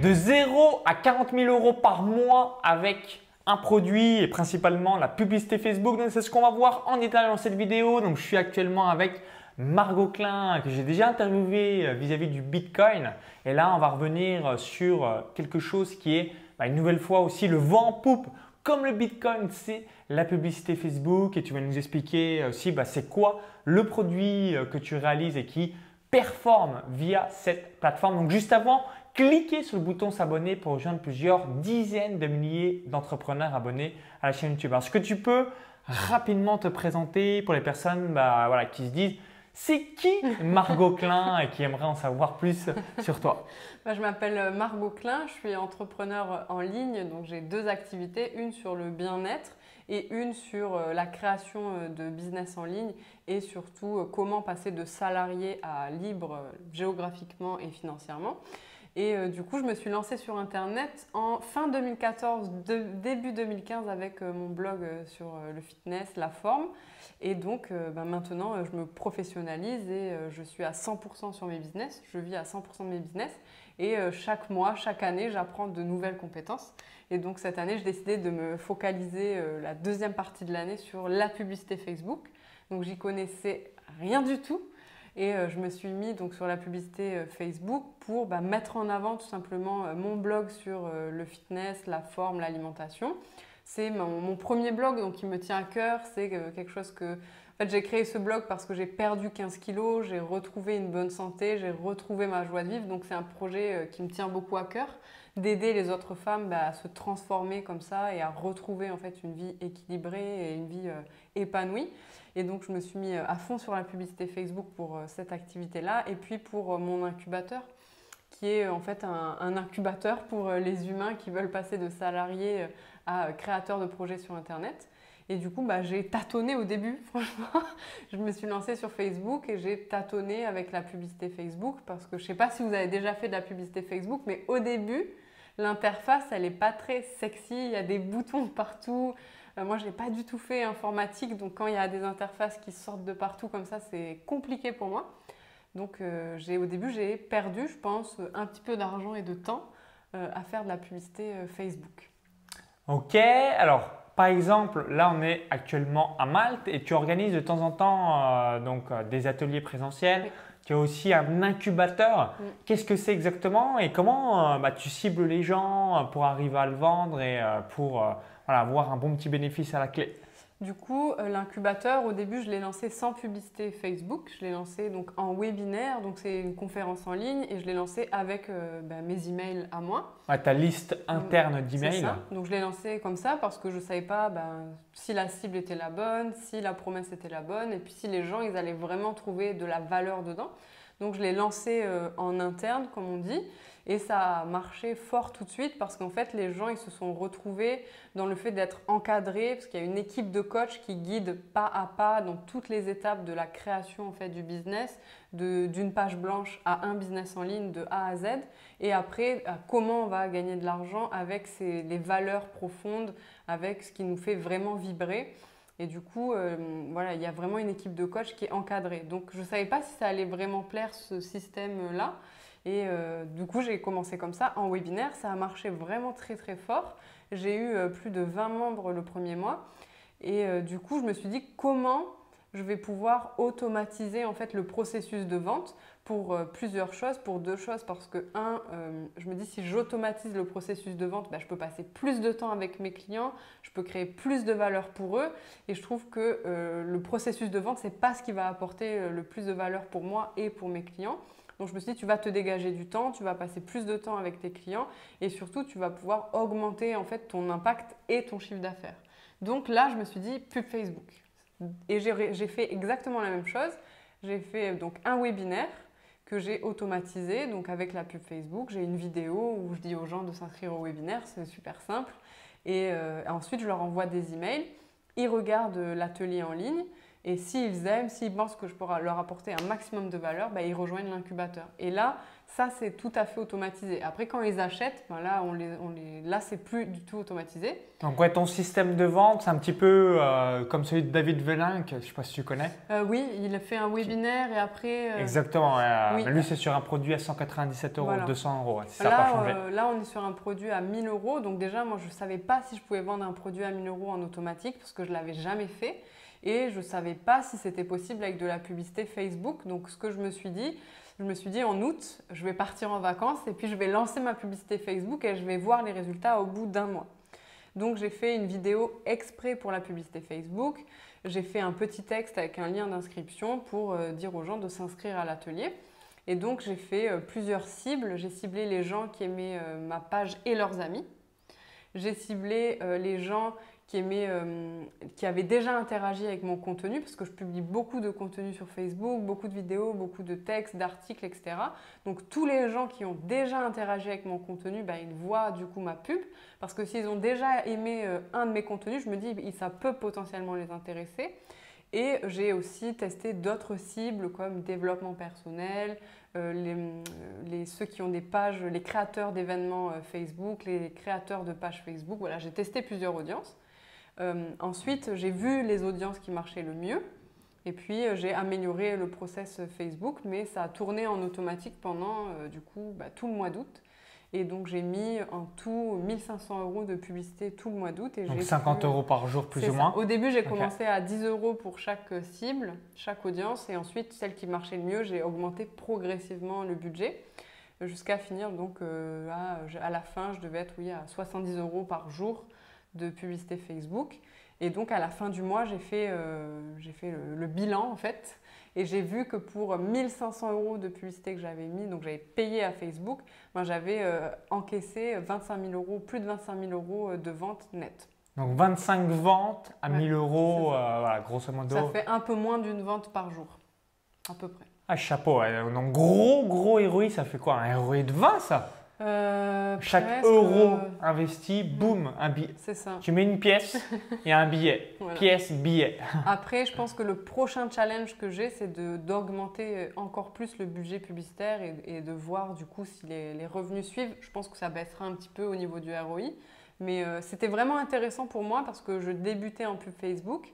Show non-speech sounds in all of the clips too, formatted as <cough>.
de 0 à 40 000 euros par mois avec un produit et principalement la publicité Facebook. Donc c'est ce qu'on va voir en détail dans cette vidéo. Donc je suis actuellement avec Margot Klein que j'ai déjà interviewé euh, vis-à-vis du Bitcoin. Et là, on va revenir sur euh, quelque chose qui est bah, une nouvelle fois aussi le vent en poupe. Comme le Bitcoin, c'est la publicité Facebook et tu vas nous expliquer aussi bah, c'est quoi le produit euh, que tu réalises et qui performe via cette plateforme. Donc juste avant, cliquez sur le bouton s'abonner pour rejoindre plusieurs dizaines de milliers d'entrepreneurs abonnés à la chaîne YouTube. Alors, ce que tu peux rapidement te présenter pour les personnes bah, voilà, qui se disent c'est qui Margot <laughs> Klein et qui aimerait en savoir plus sur toi? Bah, Je m'appelle Margot Klein, je suis entrepreneur en ligne, donc j'ai deux activités, une sur le bien-être et une sur euh, la création euh, de business en ligne et surtout euh, comment passer de salarié à libre géographiquement et financièrement. Et du coup, je me suis lancée sur Internet en fin 2014, début 2015 avec mon blog sur le fitness, la forme. Et donc bah, maintenant, je me professionnalise et je suis à 100% sur mes business. Je vis à 100% de mes business. Et chaque mois, chaque année, j'apprends de nouvelles compétences. Et donc cette année, j'ai décidé de me focaliser euh, la deuxième partie de l'année sur la publicité Facebook. Donc j'y connaissais rien du tout. Et euh, je me suis mis donc sur la publicité euh, Facebook pour bah, mettre en avant tout simplement mon blog sur le fitness, la forme, l'alimentation. C'est mon, premier blog qui me tient à cœur. C'est quelque chose que j'ai créé ce blog parce que j'ai perdu 15 kilos, j'ai retrouvé une bonne santé, j'ai retrouvé ma joie de vivre. Donc c'est un projet qui me tient beaucoup à cœur d'aider les autres femmes bah, à se transformer comme ça et à retrouver en fait une vie équilibrée et une vie euh, épanouie. Et donc je me suis mis euh, à fond sur la publicité Facebook pour euh, cette activité-là et puis pour mon incubateur qui est en fait un, incubateur pour les humains qui veulent passer de salariés à créateurs de projets sur Internet. Et du coup, bah, j'ai tâtonné au début, <laughs> franchement. je me suis lancée sur Facebook et j'ai tâtonné avec la publicité Facebook parce que je ne sais pas si vous avez déjà fait de la publicité Facebook, mais au début, l'interface, elle n'est pas très sexy. Il y a des boutons partout. Euh, moi, je n'ai pas du tout fait informatique, donc quand il y a des interfaces qui sortent de partout comme ça, c'est compliqué pour moi. Donc, euh, au début, j'ai perdu, je pense, un petit peu d'argent et de temps euh, à faire de la publicité Facebook. Ok, alors par exemple, là, on est actuellement à Malte et tu organises de temps en temps euh, donc, euh, des ateliers présentiels. Tu as aussi un incubateur. Qu'est-ce que c'est exactement et comment euh, bah, tu cibles les gens pour arriver à le vendre et pour avoir un bon petit bénéfice à la clé? Du coup, euh, l'incubateur, au début, je l'ai lancé sans publicité Facebook. Je l'ai lancé donc en webinaire, donc c'est une conférence en ligne, et je l'ai lancé avec euh, bah, mes emails à moi. ta liste interne d'emails. Donc je l'ai lancé comme ça parce que je ne savais pas bah, si la cible était la bonne, si la promesse était la bonne, et puis si les gens ils allaient vraiment trouver de la valeur dedans. Donc je l'ai lancé euh, en interne, comme on dit. Et ça a marché fort tout de suite parce qu'en fait, les gens, ils se sont retrouvés dans le fait d'être encadrés, parce qu'il y a une équipe de coachs qui guide pas à pas dans toutes les étapes de la création en fait, du business, d'une page blanche à un business en ligne de A à Z. Et après, comment on va gagner de l'argent avec les valeurs profondes, avec ce qui nous fait vraiment vibrer. Et du coup, euh, voilà, il y a vraiment une équipe de coachs qui est encadrée. Donc, je ne savais pas si ça allait vraiment plaire ce système-là. Et euh, du coup, j'ai commencé comme ça en webinaire. Ça a marché vraiment très très fort. J'ai eu euh, plus de 20 membres le premier mois. Et euh, du coup, je me suis dit comment je vais pouvoir automatiser en fait le processus de vente pour plusieurs choses, pour deux choses, parce que un, je me dis si j'automatise le processus de vente, bah, je peux passer plus de temps avec mes clients, je peux créer plus de valeur pour eux, et je trouve que le processus de vente c'est pas ce qui va apporter le plus de valeur pour moi et pour mes clients. Donc je me suis dit, tu vas te dégager du temps, tu vas passer plus de temps avec tes clients et surtout, tu vas pouvoir augmenter en fait ton impact et ton chiffre d'affaires. Donc là, je me suis dit, pub Facebook. Et j'ai fait exactement la même chose. J'ai fait donc un webinaire que j'ai automatisé donc avec la pub Facebook. J'ai une vidéo où je dis aux gens de s'inscrire au webinaire, c'est super simple. Et euh, ensuite, je leur envoie des emails. Ils regardent l'atelier en ligne et s'ils aiment, s'ils pensent que je pourrais leur apporter un maximum de valeur, bah, ils rejoignent l'incubateur. Et là, ça, c'est tout à fait automatisé. Après, quand ils achètent, ben là, on les, on les, là, c'est plus du tout automatisé. Donc, ouais, ton système de vente, c'est un petit peu euh, comme celui de David Velin, que je ne sais pas si tu connais. Euh, oui, il a fait un webinaire et après. Euh, Exactement. Oui. Lui, c'est sur un produit à 197 euros, 200 euros. Ça là, pas changé. là, on est sur un produit à 1000 euros. Donc, déjà, moi, je ne savais pas si je pouvais vendre un produit à 1000 euros en automatique parce que je ne l'avais jamais fait. Et je ne savais pas si c'était possible avec de la publicité Facebook. Donc, ce que je me suis dit, je me suis dit en août, je vais partir en vacances et puis je vais lancer ma publicité Facebook et je vais voir les résultats au bout d'un mois. Donc j'ai fait une vidéo exprès pour la publicité Facebook. J'ai fait un petit texte avec un lien d'inscription pour euh, dire aux gens de s'inscrire à l'atelier. Et donc j'ai fait euh, plusieurs cibles. J'ai ciblé les gens qui aimaient euh, ma page et leurs amis. J'ai ciblé les gens qui, euh, qui avait déjà interagi avec mon contenu, parce que je publie beaucoup de contenu sur Facebook, beaucoup de vidéos, beaucoup de textes, d'articles, etc. Donc tous les gens qui ont déjà interagi avec mon contenu, bah, ils voient du coup ma pub, parce que s'ils ont déjà aimé euh, un de mes contenus, je me dis ça peut potentiellement les intéresser. Et j'ai aussi testé d'autres cibles comme développement personnel, euh, ceux qui ont des pages, les créateurs d'événements Facebook, les créateurs de pages Facebook. Voilà, j'ai testé plusieurs audiences. Euh, ensuite, j'ai vu les audiences qui marchaient le mieux. Et puis, euh, j'ai amélioré le process Facebook, mais ça a tourné en automatique pendant, euh, du coup, bah, tout le mois d'août. Et donc, j'ai mis en tout 1500 euros de publicité tout le mois d'août. Donc, 50 euros par jour, plus ou moins Au début, j'ai commencé à 10 euros pour chaque cible, chaque audience. Et ensuite, celle qui marchait le mieux, j'ai augmenté progressivement le budget jusqu'à finir. Donc, à, à, la fin, je devais être oui, à 70 euros par jour de publicité Facebook. Et donc à la fin du mois, j'ai fait, euh, fait le, bilan en fait. Et j'ai vu que pour 1500 euros de publicité que j'avais mis, donc j'avais payé à Facebook, ben, j'avais euh, encaissé 25 000 euros, plus de 25 000 euros euh, de ventes nettes. Donc 25 ventes à 1000 euros, voilà, grosso modo. Ça fait un peu moins d'une vente par jour, à peu près. Ah, chapeau. Donc gros, gros ROI, ça fait quoi Un ROI de 20 ça? Euh, Chaque euro euh, investi, boum, un billet. C'est ça. Tu mets une pièce <laughs> et un billet. Pièce, billet. Après, je pense que le prochain challenge que j'ai, c'est d'augmenter encore plus le budget publicitaire et, de voir du coup si les, revenus suivent. Je pense que ça baissera un petit peu au niveau du ROI. Mais euh, c'était vraiment intéressant pour moi parce que je débutais en pub Facebook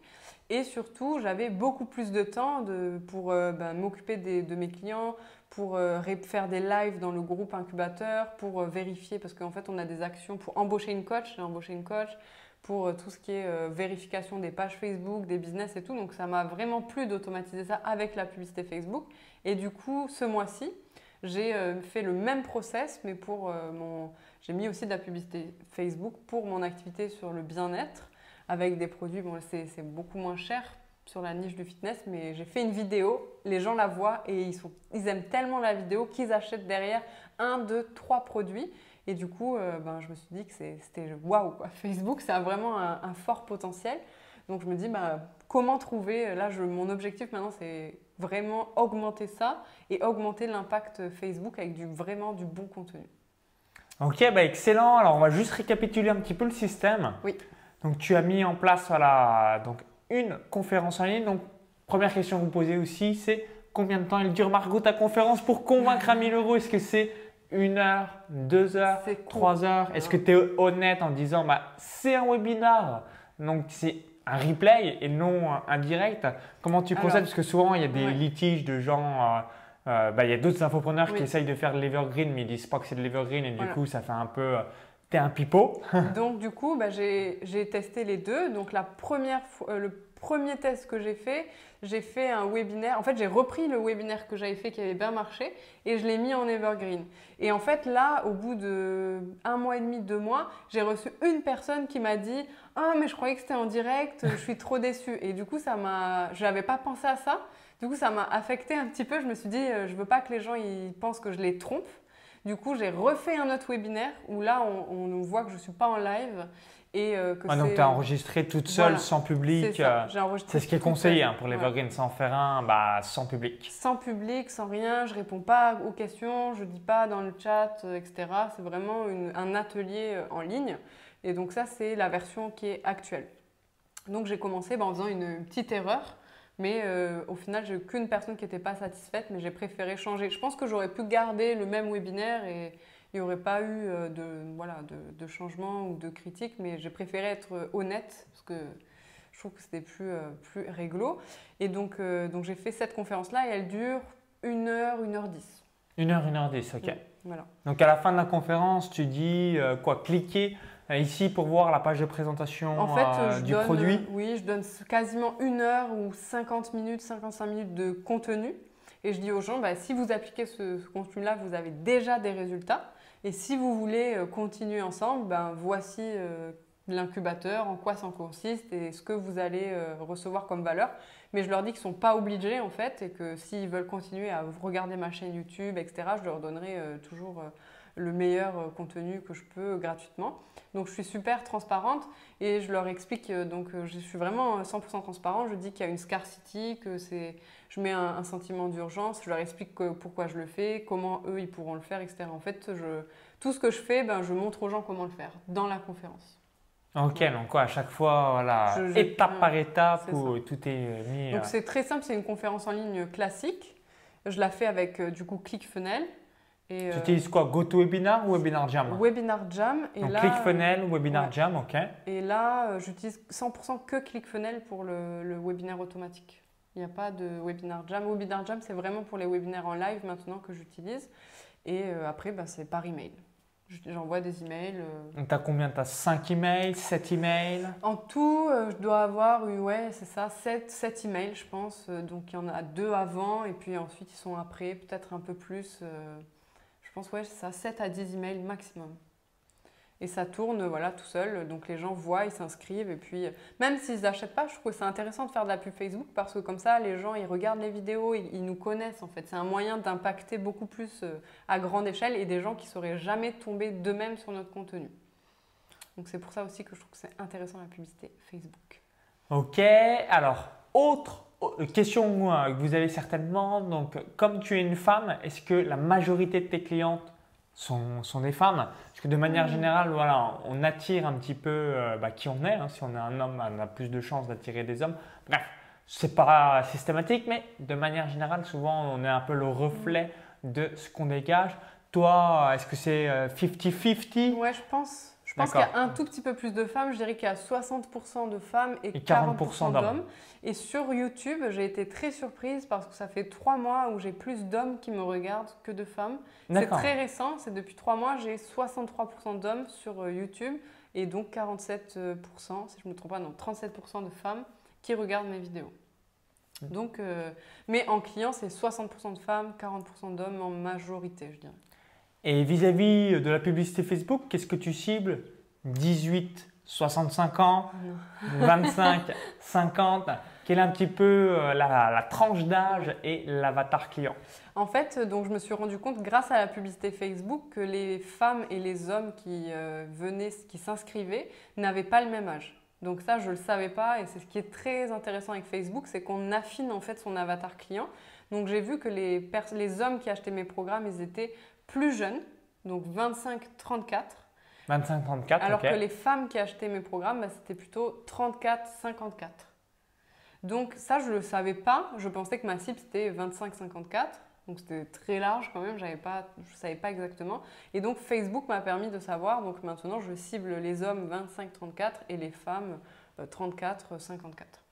et surtout j'avais beaucoup plus de temps de, pour ben, m'occuper de mes clients, pour euh, faire des lives dans le groupe incubateur, pour euh, vérifier, parce qu'en fait, on a des actions pour embaucher une coach, j'ai embauché une coach, pour euh, tout ce qui est vérification des pages Facebook, des business et tout. Donc, ça m'a vraiment plu d'automatiser ça avec la publicité Facebook. Et du coup, ce mois-ci, j'ai fait le même process, mais pour mon. J'ai mis aussi de la publicité Facebook pour mon activité sur le bien-être avec des produits. Bon, c'est beaucoup moins cher sur la niche du fitness, mais j'ai fait une vidéo, les gens la voient et ils, sont, ils aiment tellement la vidéo qu'ils achètent derrière un, deux, trois produits. Et du coup, euh, ben, je me suis dit que c'était waouh, <laughs> Facebook, ça a vraiment un, fort potentiel. Donc je me dis, ben, comment trouver, là, je, mon objectif maintenant, c'est vraiment augmenter ça et augmenter l'impact Facebook avec du, vraiment du bon contenu. Ok, bah excellent. Alors on va juste récapituler un petit peu le système. Oui. Donc tu as mis en place voilà, donc une conférence en ligne. Donc, première question que vous posez aussi, c'est combien de temps elle dure, Margot, ta conférence pour convaincre à 1000 euros Est-ce que c'est une heure, deux heures, trois heures? Est-ce que tu es honnête en disant bah, c'est un webinar, donc c'est un replay et non un direct Comment tu procèdes? Parce que souvent, il y a des litiges de gens. Euh, euh, bah, il y a d'autres infopreneurs qui essayent de faire de l'evergreen, mais ils disent pas que c'est de l'evergreen et du coup, ça fait un peu T'es un pipeau. Donc du coup, bah, j'ai testé les deux. Donc la première euh, le premier test que j'ai fait, j'ai fait un webinaire. En fait, j'ai repris le webinaire que j'avais fait qui avait bien marché et je l'ai mis en evergreen. Et en fait, là, au bout de un mois et demi, deux mois, j'ai reçu une personne qui m'a dit ah mais je croyais que c'était en direct, je suis trop déçue. Et du coup, ça m'a, j'avais pas pensé à ça. Du coup, ça m'a affecté un petit peu. Je me suis dit, euh, je veux pas que les gens ils pensent que je les trompe. Du coup, j'ai refait un autre webinaire où là, on, on voit que je ne suis pas en live. Et euh, que ah, donc tu as enregistré toute seule, sans public. Euh, c'est ce qui est conseillé hein, pour les ouais. sans faire un, bah, sans public. Sans public, sans rien, je réponds pas aux questions, je dis pas dans le chat, euh, etc. C'est vraiment un atelier en ligne. Et donc ça, c'est la version qui est actuelle. Donc j'ai commencé bah, en faisant une petite erreur Mais euh, au final, j'ai eu qu'une personne qui n'était pas satisfaite, mais j'ai préféré changer. Je pense que j'aurais pu garder le même webinaire et il n'y aurait pas eu euh, de, voilà, de, de, changement ou de critique, mais j'ai préféré être euh, honnête parce que je trouve que c'était plus, plus réglo. Et donc, donc j'ai fait cette conférence-là et elle dure une heure, une heure dix. Une heure, une heure dix, ok. voilà. Donc à la fin de la conférence, tu dis quoi Cliquez ici pour voir la page de présentation en fait, euh, du produit Oui, je donne quasiment une heure ou 50 minutes, 55 minutes de contenu. Et je dis aux gens, bah, si vous appliquez ce, contenu-là, vous avez déjà des résultats. Et si vous voulez euh, continuer ensemble, ben, voici l'incubateur, en quoi ça consiste et ce que vous allez recevoir comme valeur. Mais je leur dis qu'ils ne sont pas obligés en fait et que s'ils veulent continuer à regarder ma chaîne YouTube, etc., je leur donnerai toujours le meilleur euh, contenu que je peux gratuitement. Donc je suis super transparente et je leur explique, euh, donc euh, je suis vraiment 100% transparente, je dis qu'il y a une scarcity, que c'est, je mets un, sentiment d'urgence, je leur explique pourquoi je le fais, comment eux ils pourront le faire, etc. En fait, je, tout ce que je fais, ben, je montre aux gens comment le faire dans la conférence. Ok, donc à chaque fois, voilà, étape par étape, où tout est mis. Donc c'est très simple, c'est une conférence en ligne classique. Je la fais avec du coup ClickFunnels. Et, tu utilises quoi GoToWebinar ou Webinar Jam? Webinar Jam. Et Donc là, ClickFunnels, Webinar Jam, ok. Et là, euh, j'utilise 100% que ClickFunnels pour le, le, webinaire automatique. Il n'y a pas de Webinar Jam. Webinar Jam, c'est vraiment pour les webinaires en live maintenant que j'utilise. Et euh, après, bah, c'est par email. J'envoie des emails. Euh. Donc, tu as combien? Tu as 5 emails, 7 emails? En tout, je dois avoir, ouais, c'est ça, 7, 7 emails, je pense. Donc, il y en a deux avant et puis ensuite, ils sont après, peut-être un peu plus pense, ouais, ça, 7 à 10 emails maximum. Et ça tourne voilà, tout seul, donc les gens voient, ils s'inscrivent, et puis même s'ils n'achètent pas, je trouve que c'est intéressant de faire de la pub Facebook parce que comme ça, les gens, ils regardent les vidéos, ils, nous connaissent en fait. C'est un moyen d'impacter beaucoup plus euh, à grande échelle et des gens qui ne seraient jamais tombés d'eux-mêmes sur notre contenu. Donc c'est pour ça aussi que je trouve que c'est intéressant la publicité Facebook. Ok, alors autre question que vous avez certainement, donc comme tu es une femme, est-ce que la majorité de tes clientes sont, sont des femmes? Parce que de manière générale, voilà, on attire un petit peu euh, bah, qui on est. Hein. Si on est un homme, on a plus de chances d'attirer des hommes. Bref, c'est pas systématique, mais de manière générale, souvent on est un peu le reflet de ce qu'on dégage. Toi, est-ce que c'est 50-50 euh, Ouais, je pense. Je pense qu'il y a un tout petit peu plus de femmes. Je dirais qu'il y a 60% de femmes et, 40%, d'hommes. Et sur YouTube, j'ai été très surprise parce que ça fait trois mois où j'ai plus d'hommes qui me regardent que de femmes. C'est très récent, c'est depuis trois mois, j'ai 63% d'hommes sur euh, YouTube et donc 47%, si je ne me trompe pas, non, 37% de femmes qui regardent mes vidéos. Donc, euh, mais en client, c'est 60% de femmes, 40% d'hommes en majorité, je dirais. Et vis-à-vis de la publicité Facebook, qu'est-ce que tu cibles? 18, 65 ans, 25, 50 <laughs> Quelle est un petit peu euh, la, tranche d'âge et l'avatar client? En fait, donc je me suis rendu compte grâce à la publicité Facebook que les femmes et les hommes qui euh, venaient, qui s'inscrivaient, n'avaient pas le même âge. Donc ça, je ne le savais pas et c'est ce qui est très intéressant avec Facebook, c'est qu'on affine en fait son avatar client. Donc j'ai vu que les, les hommes qui achetaient mes programmes, ils étaient plus jeunes, donc 25-34. 25-34, Alors que les femmes qui achetaient mes programmes, bah, c'était plutôt 34-54. Donc ça, je ne le savais pas. Je pensais que ma cible, c'était 25-54. Donc c'était très large quand même, pas, je ne savais pas exactement. Et donc Facebook m'a permis de savoir. Donc maintenant, je cible les hommes 25-34 et les femmes 34-54.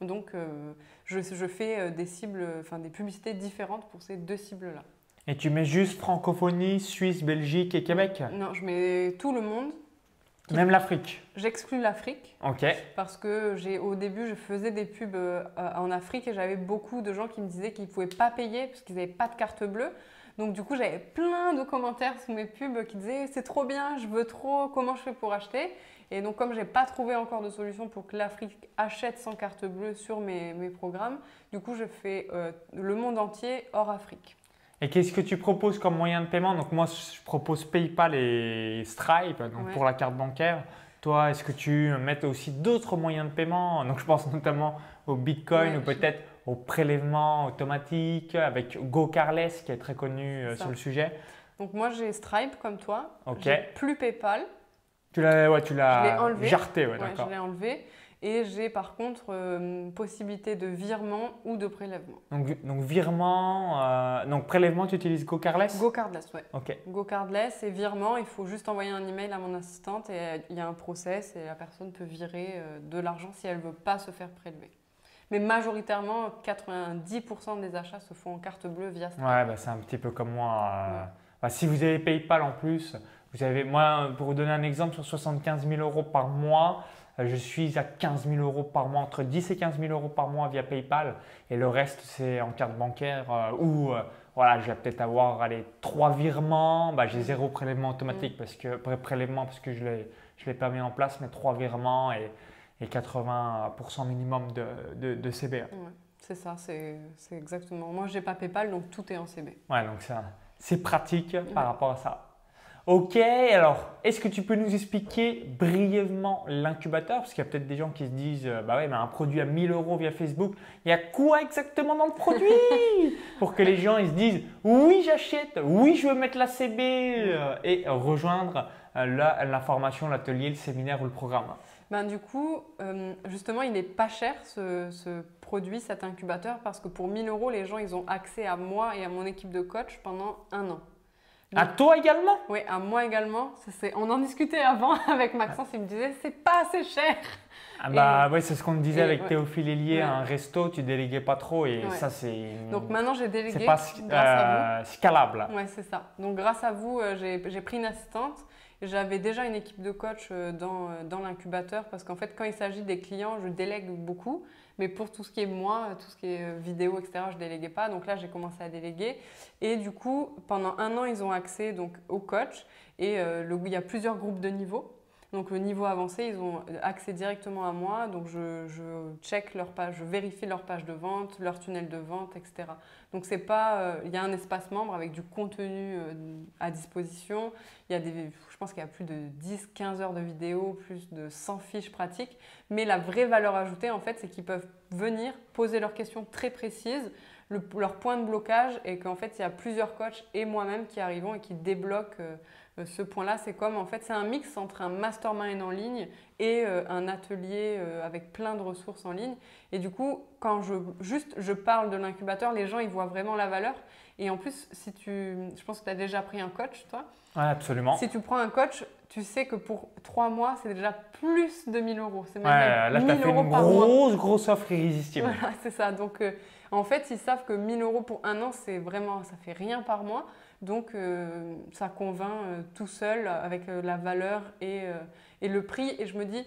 Donc euh, je, je, fais euh, des cibles, enfin des publicités différentes pour ces deux cibles-là. Et tu mets juste francophonie, Suisse, Belgique et Québec? Non, je mets tout le monde. Même l'Afrique? J'exclus l'Afrique. Ok. Parce que j'ai, au début, je faisais des pubs euh, en Afrique et j'avais beaucoup de gens qui me disaient qu'ils ne pouvaient pas payer parce qu'ils n'avaient pas de carte bleue. Donc du coup, j'avais plein de commentaires sous mes pubs qui disaient c'est trop bien, je veux trop, comment je fais pour acheter? Et donc comme je n'ai pas trouvé encore de solution pour que l'Afrique achète sans carte bleue sur mes, mes programmes, du coup je fais euh, le monde entier hors Afrique. Et qu'est-ce que tu proposes comme moyen de paiement? Donc moi, je propose PayPal et Stripe donc pour la carte bancaire. Toi, est-ce que tu mets aussi d'autres moyens de paiement? Donc je pense notamment au Bitcoin ou peut-être au prélèvement automatique avec GoCarless qui est très connu euh, sur le sujet. Donc moi, j'ai Stripe comme toi. Ok. Plus PayPal. Tu l'as ouais, tu l'as enlevé. jarté, ouais, ouais, Je l'ai enlevé. Et j'ai par contre euh, possibilité de virement ou de prélèvement. Donc, donc virement, euh, donc prélèvement, tu utilises GoCardless GoCardless, oui. Ok. GoCardless et virement, il faut juste envoyer un email à mon assistante et il y a un process et la personne peut virer euh, de l'argent si elle ne veut pas se faire prélever. Mais majoritairement, 90% des achats se font en carte bleue via Stripe. Ouais, bah, c'est un petit peu comme moi. bah, si vous avez PayPal en plus, vous avez, moi, pour vous donner un exemple, sur 75 000 euros par mois, euh, je suis à 15 000 euros par mois, entre 10 et 15 000 euros par mois via PayPal. Et le reste, c'est en carte bancaire euh, ou euh, voilà, je vais peut-être avoir allez, trois virements. Bah, j'ai zéro prélèvement automatique parce que, pré- prélèvement parce que je ne l'ai pas mis en place, mais trois virements et, et 80% minimum de, de, de. Ouais, c'est ça, c'est exactement. Moi, j'ai pas PayPal, donc tout est en CB. Ouais, donc c'est pratique par rapport à ça. Ok, alors est-ce que tu peux nous expliquer brièvement l'incubateur? Parce qu'il y a peut-être des gens qui se disent euh, Bah ouais, mais un produit à 1000 euros via Facebook, il y a quoi exactement dans le produit? <laughs> Pour que les gens ils se disent Oui, j'achète, oui, je veux mettre la CB euh, et rejoindre euh, la, la formation, l'atelier, le séminaire ou le programme. Ben, du coup, euh, justement, il n'est pas cher ce, ce produit, cet incubateur, parce que pour 1000 euros, les gens ils ont accès à moi et à mon équipe de coach pendant un an. À toi également? Oui, à moi également. Ça, on en discutait avant <laughs> avec Maxence, il me disait c'est pas assez cher. ah bah ouais, c'est ce qu'on disait et- avec ouais. Théophile Hélier, Ouais. un resto, tu déléguais pas trop et Ouais. ça c'est Donc maintenant, j'ai délégué c'est pas grâce à vous. euh, scalable. Ouais, c'est ça. Donc grâce à vous, euh, j'ai j'ai pris une assistante. J'avais déjà une équipe de coach euh, dans, euh, dans l'incubateur parce qu'en fait, quand il s'agit des clients, je délègue beaucoup. Mais pour tout ce qui est moi, tout ce qui est euh, vidéo, etc., je déléguais pas. Donc là, j'ai commencé à déléguer. Et du coup, pendant un an, ils ont accès donc, au coach. Et euh, il y a plusieurs groupes de niveaux. Donc le niveau avancé, ils ont accès directement à moi. Donc je, check leur je vérifie leur page de vente, leur tunnel de vente, etc. Donc c'est pas, euh, il y a un espace membre avec du contenu euh, à disposition. Il y a des, je pense qu'il y a plus de 10-15 heures de vidéos, plus de 100 fiches pratiques. Mais la vraie valeur ajoutée, en fait, c'est qu'ils peuvent venir poser leurs questions très précises, le- leur point de blocage, et qu'en fait, il y a plusieurs coachs et moi-même qui arrivons et qui débloquent euh, ce point-là. C'est comme, en fait, c'est un mix entre un mastermind en ligne et euh, un atelier euh, avec plein de ressources en ligne. Et du coup, quand je, juste je parle de l'incubateur, les gens, ils voient vraiment la valeur. Et en plus, si tu, je pense que tu as déjà pris un coach, toi. Ouais, absolument. Si tu prends un coach, tu sais que pour trois mois, c'est déjà plus de 1000 euros. C'est Ouais, même là, tu 1000 as fait euros une par mois. grosse, grosse offre irrésistible. Voilà, c'est ça. Donc, euh, en fait, ils savent que 1000 euros pour un an, c'est vraiment, ça fait rien par mois. Donc, euh, ça convainc euh, tout seul avec euh, la valeur et, et le prix. Et je me dis,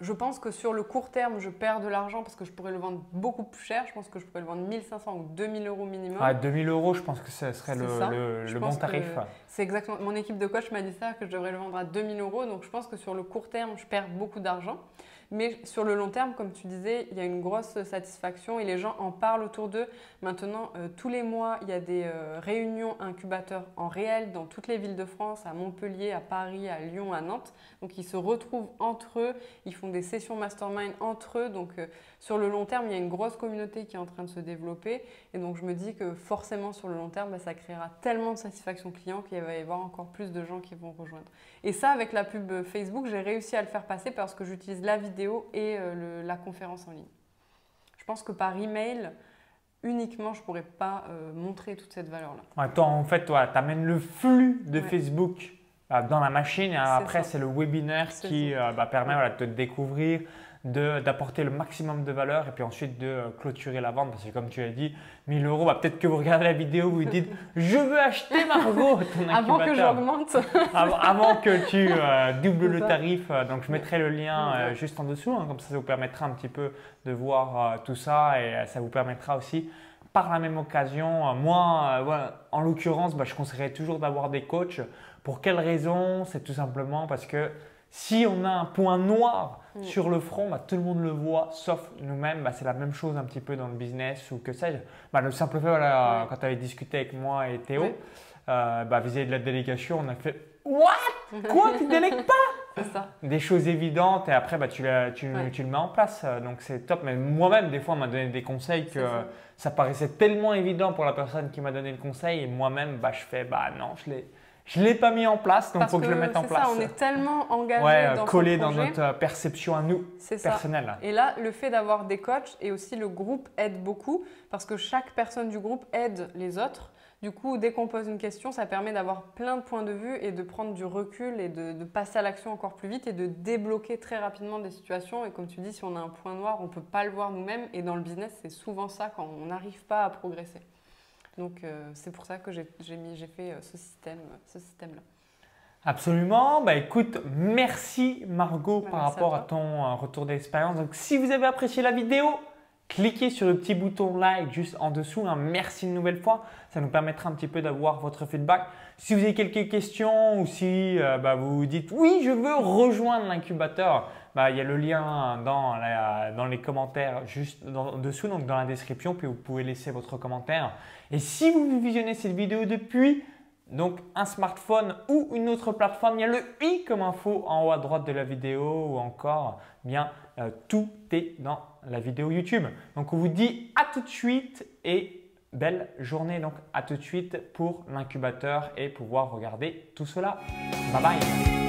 je pense que sur le court terme, je perds de l'argent parce que je pourrais le vendre beaucoup plus cher. Je pense que je pourrais le vendre 1500 ou 2000 euros minimum. Ouais, 2000 euros, je pense que ce serait le, le- le bon tarif. C'est exactement. Mon équipe de coach m'a dit ça, que je devrais le vendre à 2000 euros. Donc je pense que sur le court terme, je perds beaucoup d'argent. Mais sur le long terme, comme tu disais, il y a une grosse satisfaction et les gens en parlent autour d'eux. Maintenant, euh, tous les mois, il y a des euh, réunions incubateurs en réel dans toutes les villes de France, à Montpellier, à Paris, à Lyon, à Nantes. Donc ils se retrouvent entre eux, ils font des sessions mastermind entre eux. Donc euh, sur le long terme, il y a une grosse communauté qui est en train de se développer. Et donc je me dis que forcément sur le long terme, bah, ça créera tellement de satisfaction client qu'il va y avoir encore plus de gens qui vont rejoindre. Et ça, avec la pub Facebook, j'ai réussi à le faire passer parce que j'utilise la vidéo et euh, le- la conférence en ligne. Je pense que par email, uniquement, je ne pourrais pas euh, montrer toute cette valeur-là. Ouais, toi, en fait, tu amènes le flux de Ouais. Facebook euh, dans la machine et après, ça. c'est le webinaire qui euh, bah, permet voilà, de te découvrir, d'apporter le maximum de valeur et puis ensuite de euh, clôturer la vente. Parce que comme tu as dit, 1000 euros, bah, peut-être que vous regardez la vidéo, vous dites Je veux acheter Margot, ton <laughs> Avant que j'augmente, avant, avant que tu euh, <laughs> doubles le tarif. euh, donc, je mettrai le lien euh, juste en dessous. hein, comme ça, ça vous permettra un petit peu de voir euh, tout ça et ça vous permettra aussi, par la même occasion, moi, en l'occurrence, bah, je conseillerais toujours d'avoir des coachs. Pour quelle raison? C'est tout simplement parce que si on a un point noir Mm. sur le front, bah, tout le monde le voit, sauf nous-mêmes. Bah, c'est la même chose un petit peu dans le business ou que sais-je. Bah, le simple fait, voilà, quand tu avais discuté avec moi et Théo, euh, bah, vis-à-vis de la délégation, on a fait What? Quoi? Tu délègues pas? <laughs> Ça. Des choses évidentes et après bah, tu, la- tu, Ouais. tu le mets en place. euh, Donc c'est top. Mais moi-même, des fois, on m'a donné des conseils que ça paraissait tellement évident pour la personne qui m'a donné le conseil et moi-même, bah, je fais bah non, je l'ai. Je ne l'ai pas mis en place, donc il faut que, je le mette en place. Ça, on est tellement engagé ouais, dans collé dans notre euh, perception à nous, personnelle. Et là, le fait d'avoir des coachs et aussi le groupe aide beaucoup parce que chaque personne du groupe aide les autres. Du coup, dès qu'on pose une question, ça permet d'avoir plein de points de vue et de prendre du recul et de, passer à l'action encore plus vite et de débloquer très rapidement des situations. Et comme tu dis, si on a un point noir, on ne peut pas le voir nous-mêmes. Et dans le business, c'est souvent ça quand on n'arrive pas à progresser. Donc, euh, c'est pour ça que j'ai fait euh, ce système, ce système-là. Absolument. Bah écoute, merci Margot bah, par rapport à, ton euh, retour d'expérience. Donc si vous avez apprécié la vidéo, cliquez sur le petit bouton like juste en dessous. Un merci une nouvelle fois. Ça nous permettra un petit peu d'avoir votre feedback. Si vous avez quelques questions ou si euh, bah, vous dites oui, je veux rejoindre l'incubateur, bah, il y a le lien dans, dans les commentaires juste en dessous, donc dans la description, puis vous pouvez laisser votre commentaire. Et si vous visionnez cette vidéo depuis donc un smartphone ou une autre plateforme, il y a le i comme info en haut à droite de la vidéo ou encore bien euh, tout est dans la vidéo YouTube. Donc on vous dit à tout de suite et belle journée. Donc à tout de suite pour l'incubateur et pouvoir regarder tout cela. Bye bye